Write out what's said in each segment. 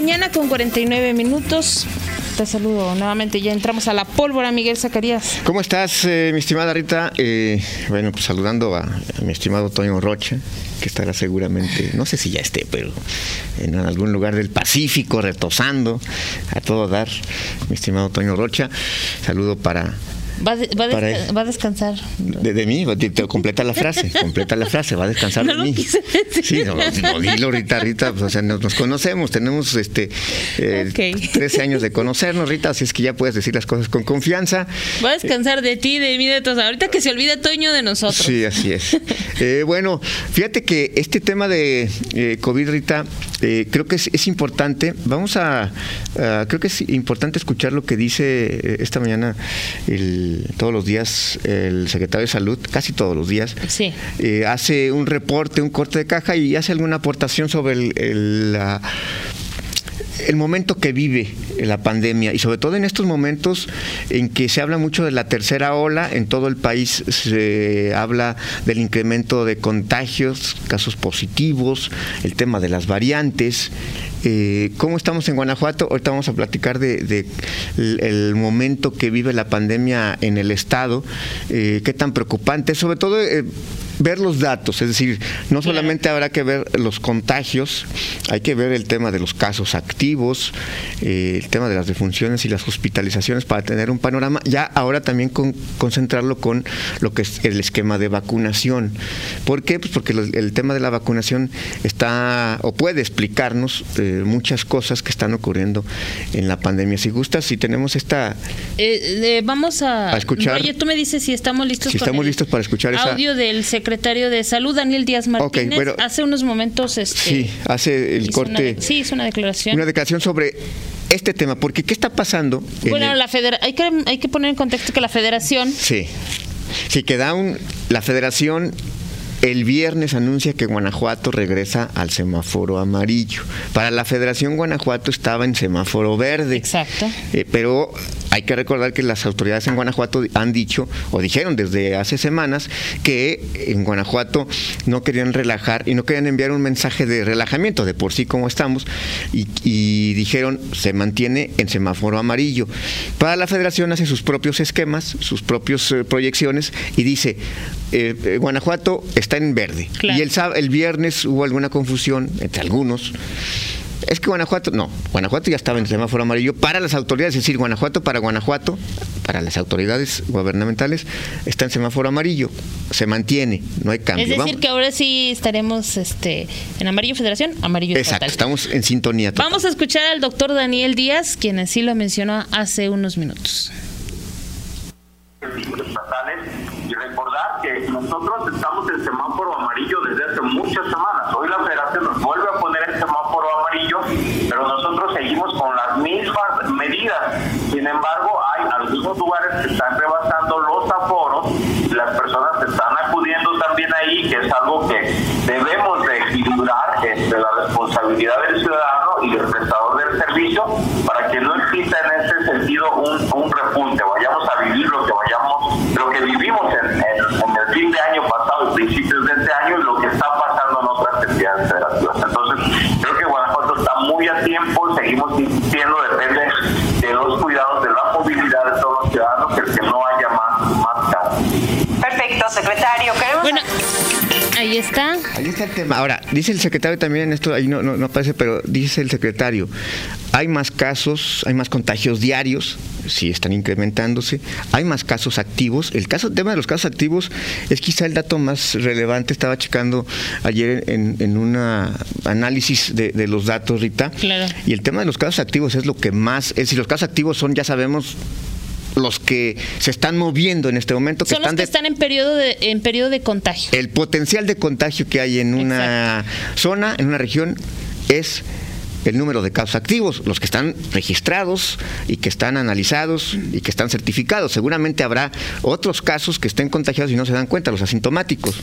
mañana con 49 minutos. Te saludo nuevamente. Ya entramos a la pólvora, Miguel Zacarías. ¿Cómo estás, eh, mi estimada Rita? Eh, bueno, pues saludando a, mi estimado Toño Rocha, que estará seguramente, no sé si ya esté, pero en algún lugar del Pacífico, retosando a todo dar, mi estimado Toño Rocha. Saludo para Va, a descansar. De, mí, te, completa la frase, completa la frase, va a descansar de mí. Sí, no, no, dilo, Rita, Rita, pues, o sea, nos, conocemos, tenemos este 13 eh, años de conocernos, Rita, así es que ya puedes decir las cosas con confianza. Va a descansar de ti, de mí, de todos. Ahorita que se olvide Toño de nosotros. Sí, así es. Eh, bueno, fíjate que este tema de eh, COVID, Rita, creo que es, importante. Vamos a, creo que es importante escuchar lo que dice esta mañana el todos los días el secretario de Salud, casi todos los días, eh, hace un reporte, un corte de caja y hace alguna aportación sobre el, el momento que vive la pandemia y sobre todo en estos momentos en que se habla mucho de la tercera ola, en todo el país se habla del incremento de contagios, casos positivos, el tema de las variantes. Eh, ¿Cómo estamos en Guanajuato? Ahorita vamos a platicar de, el, momento que vive la pandemia en el estado, eh, qué tan preocupante, sobre todo eh, ver los datos, es decir, no solamente habrá que ver los contagios, hay que ver el tema de los casos activos, eh, el tema de las defunciones y las hospitalizaciones para tener un panorama, ya ahora también con, concentrarlo con lo que es el esquema de vacunación. ¿Por qué? Pues porque el tema de la vacunación está o puede explicarnos eh, muchas cosas que están ocurriendo en la pandemia. Si gustas, si tenemos esta... Eh, vamos a, escuchar... Oye, tú me dices si estamos listos. Si estamos listos para escuchar audio del secretario de Salud, Daniel Díaz Martínez, hace unos momentos... Este, sí, hace el corte... sí, hizo una declaración. Una declaración sobre este tema, porque ¿qué está pasando? Bueno, la hay, que, hay que poner en contexto que la federación... Sí, sí, que da un... La federación el viernes anuncia que Guanajuato regresa al semáforo amarillo. Para la Federación Guanajuato estaba en semáforo verde. Exacto. Eh, pero hay que recordar que las autoridades en Guanajuato han dicho o dijeron desde hace semanas que en Guanajuato no querían relajar y no querían enviar un mensaje de relajamiento de por sí como estamos y, dijeron se mantiene en semáforo amarillo. Para la federación hace sus propios esquemas, sus propias eh, proyecciones y dice eh, eh, Guanajuato está en verde. Y el, el viernes hubo alguna confusión entre algunos es que Guanajuato, no, Guanajuato ya estaba en semáforo amarillo para las autoridades, es decir, Guanajuato para Guanajuato, para las autoridades gubernamentales, está en semáforo amarillo, se mantiene, no hay cambio. Es decir, que ahora sí estaremos este, en amarillo federación, amarillo Exacto, estamos en sintonía. Vamos a escuchar al doctor Daniel Díaz, quien así lo mencionó hace unos minutos. Y recordar que nosotros estamos en semáforo amarillo desde hace muchas semanas. Hoy la federación secretario. Queremos... Bueno. Ahí está. Ahí está el tema. Ahora, dice el secretario también en esto, ahí no, no, no aparece, pero dice el secretario, hay más casos, hay más contagios diarios, sí están incrementándose, hay más casos activos. El caso, tema de los casos activos es quizá el dato más relevante. Estaba checando ayer en, un análisis de, los datos, Rita. Claro. Y el tema de los casos activos es lo que más, es decir, los casos activos son, ya sabemos, los que se están moviendo en este momento. Que Son están los que están en periodo, de, en periodo de contagio. El potencial de contagio que hay en una zona, en una región, es el número de casos activos, los que están registrados y que están analizados y que están certificados. Seguramente habrá otros casos que estén contagiados y no se dan cuenta, los asintomáticos.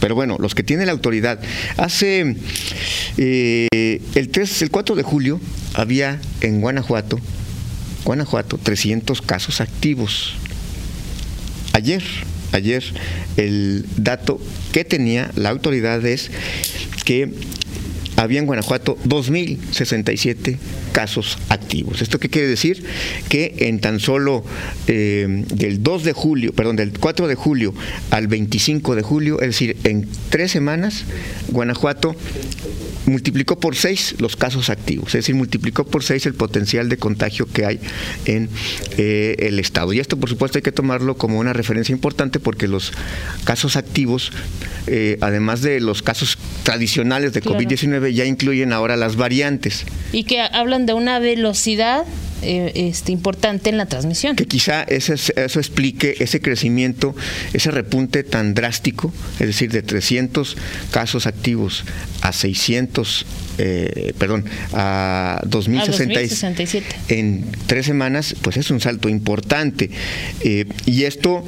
Pero bueno, los que tiene la autoridad. Hace eh, el, 3, el 4 de julio había en Guanajuato Guanajuato 300 casos activos. Ayer, ayer el dato que tenía la autoridad es que había en Guanajuato 2.067 casos activos. ¿Esto qué quiere decir? Que en tan solo eh, del 2 de julio, perdón, del 4 de julio al 25 de julio, es decir, en tres semanas, Guanajuato multiplicó por seis los casos activos, es decir, multiplicó por seis el potencial de contagio que hay en eh, el Estado. Y esto, por supuesto, hay que tomarlo como una referencia importante porque los casos activos, eh, además de los casos tradicionales de COVID-19, ya incluyen ahora las variantes. Y que hablan de una velocidad eh, este, importante en la transmisión. Que quizá eso, eso explique ese crecimiento, ese repunte tan drástico, es decir, de 300 casos activos a 600, eh, perdón, a 2067 en tres semanas, pues es un salto importante. Eh, y esto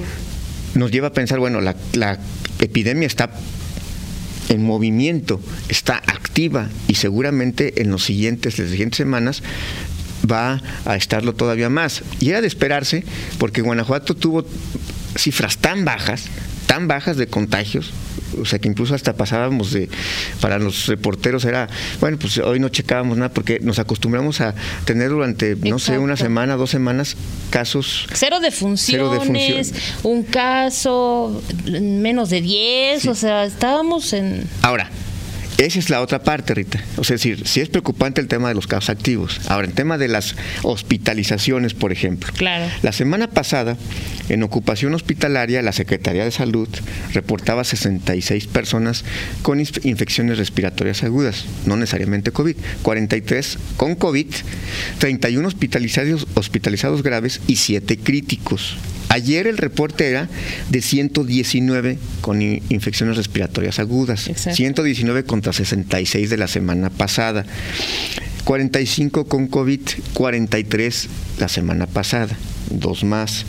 nos lleva a pensar, bueno, la, la epidemia está en movimiento, está activa y seguramente en los siguientes, las siguientes semanas va a estarlo todavía más. Y era de esperarse, porque Guanajuato tuvo cifras tan bajas, tan bajas de contagios, o sea que incluso hasta pasábamos de, para los reporteros era, bueno, pues hoy no checábamos nada porque nos acostumbramos a tener durante, no sé, una semana, dos semanas casos. Cero de funciones, un caso, menos de diez, o sea, estábamos en... Ahora, esa es la otra parte, Rita. O sea, es decir, si es preocupante el tema de los casos activos. Ahora, el tema de las hospitalizaciones, por ejemplo. Claro. La semana pasada, en ocupación hospitalaria, la Secretaría de Salud reportaba 66 personas con infecciones respiratorias agudas, no necesariamente COVID. 43 con COVID, 31 hospitalizados, hospitalizados graves y 7 críticos. Ayer el reporte era de 119 con infecciones respiratorias agudas, 119 contra 66 de la semana pasada, 45 con COVID, 43 la semana pasada, dos más.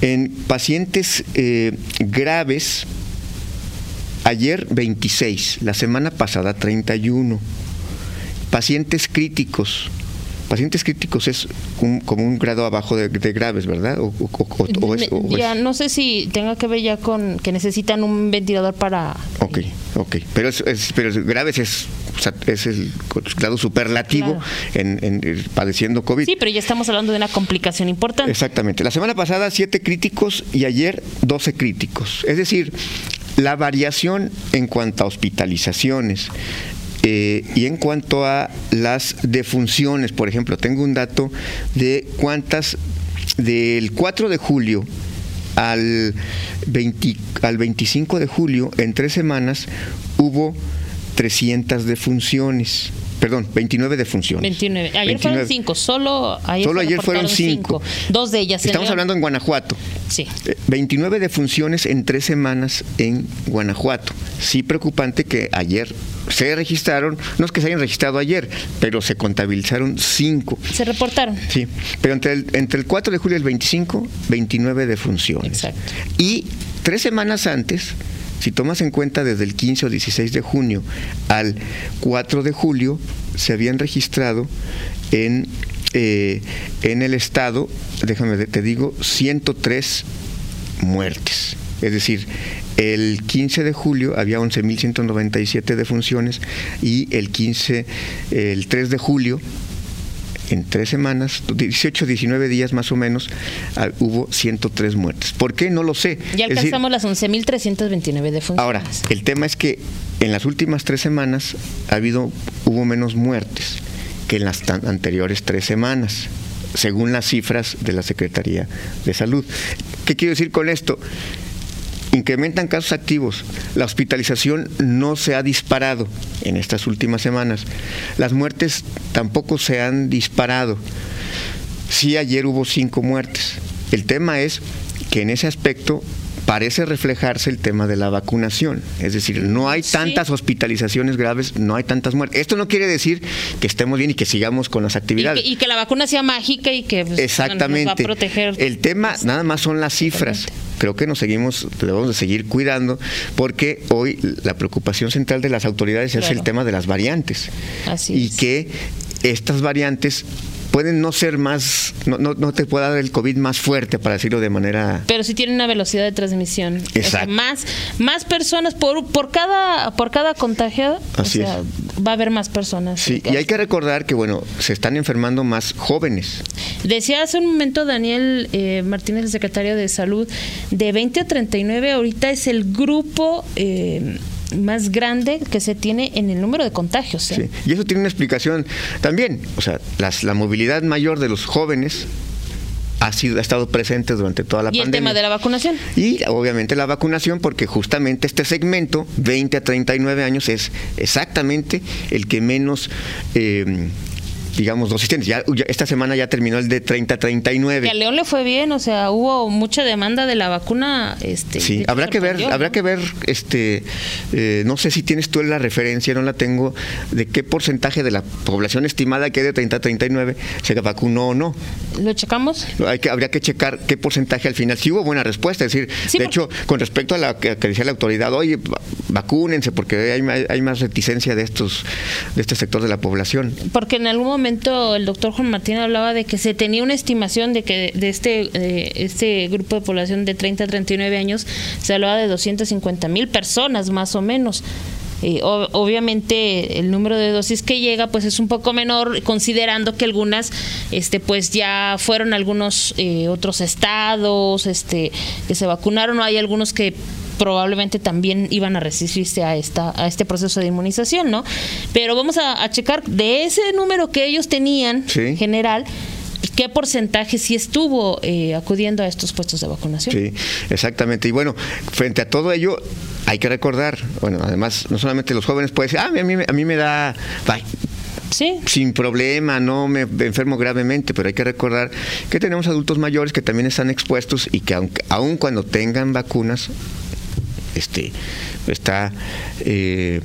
En pacientes eh, graves, ayer 26, la semana pasada 31. Pacientes críticos, Pacientes críticos es como un grado abajo de, graves, ¿verdad? O, ya, no sé si tenga que ver ya con que necesitan un ventilador para... Ok, ok. Pero, es, pero graves es, es el grado superlativo en, padeciendo COVID. Sí, pero ya estamos hablando de una complicación importante. Exactamente. La semana pasada siete críticos y ayer 12 críticos. Es decir, la variación en cuanto a hospitalizaciones, eh, y en cuanto a las defunciones, por ejemplo, tengo un dato de cuántas del 4 de julio al, 20, al 25 de julio, en tres semanas, hubo 300 defunciones perdón, 29 defunciones. 29. Ayer fueron 5, solo ayer, solo ayer fueron 5. Dos de ellas. Estamos hablando en Guanajuato. Sí. 29 eh, defunciones en tres semanas en Guanajuato. Sí preocupante que ayer se registraron, no es que se hayan registrado ayer, pero se contabilizaron 5. Se reportaron. Sí, pero entre el, entre el 4 de julio y el 25, 29 defunciones. Exacto. Y tres semanas antes si tomas en cuenta desde el 15 o 16 de junio al 4 de julio, se habían registrado en, eh, en el estado, déjame te digo, 103 muertes. Es decir, el 15 de julio había 11.197 defunciones y el 15, el 3 de julio en tres semanas, 18, 19 días más o menos, ah, hubo 103 muertes. ¿Por qué? No lo sé. Ya alcanzamos las 11.329 defunciones. Ahora, el tema es que en las últimas tres semanas ha habido, hubo menos muertes que en las anteriores tres semanas según las cifras de la Secretaría de Salud. ¿Qué quiero decir con esto? Incrementan casos activos. La hospitalización no se ha disparado en estas últimas semanas. Las muertes tampoco se han disparado. Sí, ayer hubo cinco muertes. El tema es que en ese aspecto parece reflejarse el tema de la vacunación. Es decir, no hay tantas hospitalizaciones graves, no hay tantas muertes. Esto no quiere decir que estemos bien y que sigamos con las actividades. Y que, la vacuna sea mágica y que pues, Exactamente. Nos va a proteger. El tema nada más son las cifras creo que nos seguimos, debemos de seguir cuidando, porque hoy la preocupación central de las autoridades es el tema de las variantes. Así y que estas variantes pueden no ser más, no, no, te puede dar el COVID más fuerte, para decirlo de manera... Pero sí tiene una velocidad de transmisión. Exacto. más, más personas por, por cada por cada contagiado, Así va a haber más personas. Sí, y hay que recordar que, bueno, se están enfermando más jóvenes. Decía hace un momento Daniel eh, Martínez, el secretario de Salud, de 20 a 39 ahorita es el grupo... Eh, más grande que se tiene en el número de contagios. ¿eh? Sí. Y eso tiene una explicación también. O sea, la movilidad mayor de los jóvenes ha sido ha estado presente durante toda la pandemia. Y el tema de la vacunación. Y obviamente la vacunación porque justamente este segmento 20 a 39 años es exactamente el que menos eh, digamos, dos Ya, esta semana ya terminó el de 30-39. Y a León le fue bien, o sea, hubo mucha demanda de la vacuna. Este, sí, habrá que ver, habrá que ver, este, eh, no sé si tienes tú la referencia, no la tengo, de qué porcentaje de la población estimada que hay de 30-39 se vacunó o no. ¿Lo checamos? Hay que, habría que checar qué porcentaje al final. Si hubo buena respuesta, es decir, de hecho, con respecto a la que, decía la autoridad, oye, vacúnense porque hay, hay más reticencia de estos, de este sector de la población. Porque en algún momento el doctor Juan Martín hablaba de que se tenía una estimación de que de este, este grupo de población de 30 a 39 años se hablaba de 250 mil personas más o menos. Eh, obviamente el número de dosis que llega pues es un poco menor considerando que algunas este pues ya fueron algunos eh, otros estados este que se vacunaron o hay algunos que probablemente también iban a resistirse a esta a este proceso de inmunización, ¿no? Pero vamos a, checar de ese número que ellos tenían en general qué porcentaje sí estuvo eh, acudiendo a estos puestos de vacunación. Sí, exactamente. Y bueno, frente a todo ello, hay que recordar, bueno, además, no solamente los jóvenes pueden decir, ah, a mí, a mí me da... Sí. sin problema, no me enfermo gravemente, pero hay que recordar que tenemos adultos mayores que también están expuestos y que aun, aun cuando tengan vacunas este está eh,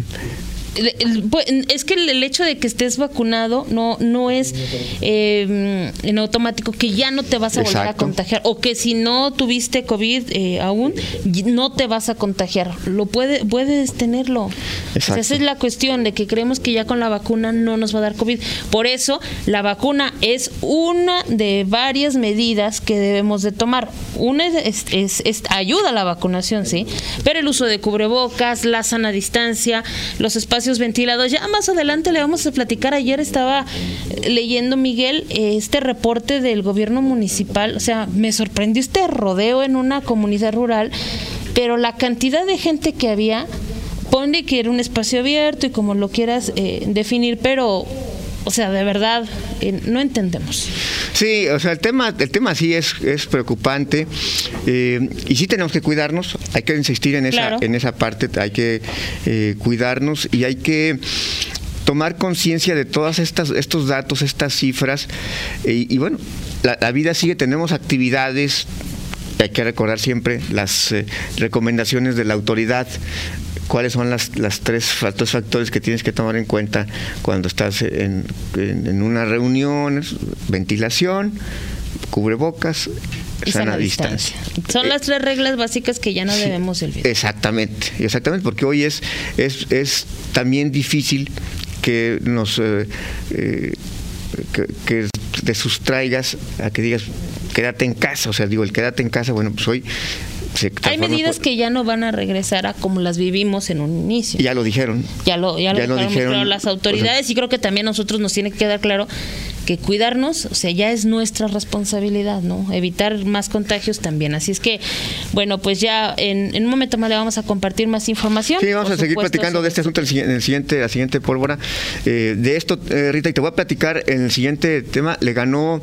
es que el hecho de que estés vacunado no no es eh, en automático que ya no te vas a volver a contagiar o que si no tuviste covid eh, aún no te vas a contagiar. Lo puede, puedes tenerlo. Esa es la cuestión de que creemos que ya con la vacuna no nos va a dar covid. Por eso la vacuna es una de varias medidas que debemos de tomar. Una es, es ayuda a la vacunación sí pero el uso de cubrebocas la sana distancia los espacios ventilados. Ya más adelante le vamos a platicar. Ayer estaba leyendo, Miguel, este reporte del gobierno municipal. O sea, me sorprendió este rodeo en una comunidad rural, pero la cantidad de gente que había, pone que era un espacio abierto y como lo quieras eh, definir, pero o sea, de verdad, eh, no entendemos. Sí, o sea, el tema, el tema sí es, es preocupante eh, y sí tenemos que cuidarnos, hay que insistir en esa, en esa parte, hay que eh, cuidarnos y hay que tomar conciencia de todas estas estos datos, estas cifras y, bueno, la, la, vida sigue, tenemos actividades, hay que recordar siempre las recomendaciones de la autoridad cuáles son las, las tres, factores que tienes que tomar en cuenta cuando estás en, una reunión, ventilación, cubrebocas, y sana, distancia. Son las tres reglas básicas que ya no debemos olvidar. Exactamente, exactamente, porque hoy es, es, es también difícil que nos eh, eh, que, que, te sustraigas a que digas quédate en casa, o sea, digo, el quédate en casa, bueno, pues hoy hay medidas que ya no van a regresar a como las vivimos en un inicio. Ya lo dijeron. Ya lo, ya lo, dijeron, las autoridades y creo que también a nosotros nos tiene que quedar claro que cuidarnos, o sea, ya es nuestra responsabilidad, ¿no? Evitar más contagios también. Así es que, bueno, pues ya en, un momento más le vamos a compartir más información. Sí, vamos a seguir platicando de este asunto en el siguiente, la siguiente pólvora. Eh, de esto, eh, Rita, y te voy a platicar en el siguiente tema. Le ganó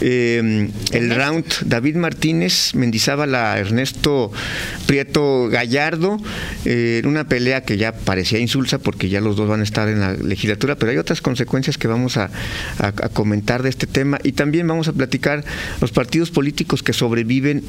eh, el round David Martínez Mendizábal a Ernesto Prieto Gallardo en una pelea que ya parecía insulsa porque ya los dos van a estar en la legislatura, pero hay otras consecuencias que vamos a, a, a comentar de este tema y también vamos a platicar los partidos políticos que sobreviven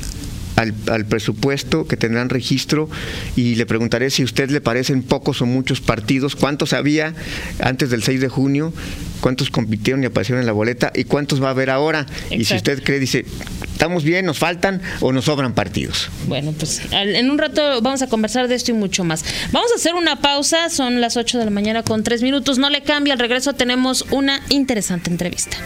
al, al, presupuesto, que tendrán registro, y le preguntaré si a usted le parecen pocos o muchos partidos, cuántos había antes del 6 de junio, cuántos compitieron y aparecieron en la boleta, y cuántos va a haber ahora. Y si usted cree, dice, ¿estamos bien, nos faltan o nos sobran partidos? Bueno, pues en un rato vamos a conversar de esto y mucho más. Vamos a hacer una pausa, son las 8 de la mañana con 3 minutos, no le cambia, al regreso tenemos una interesante entrevista.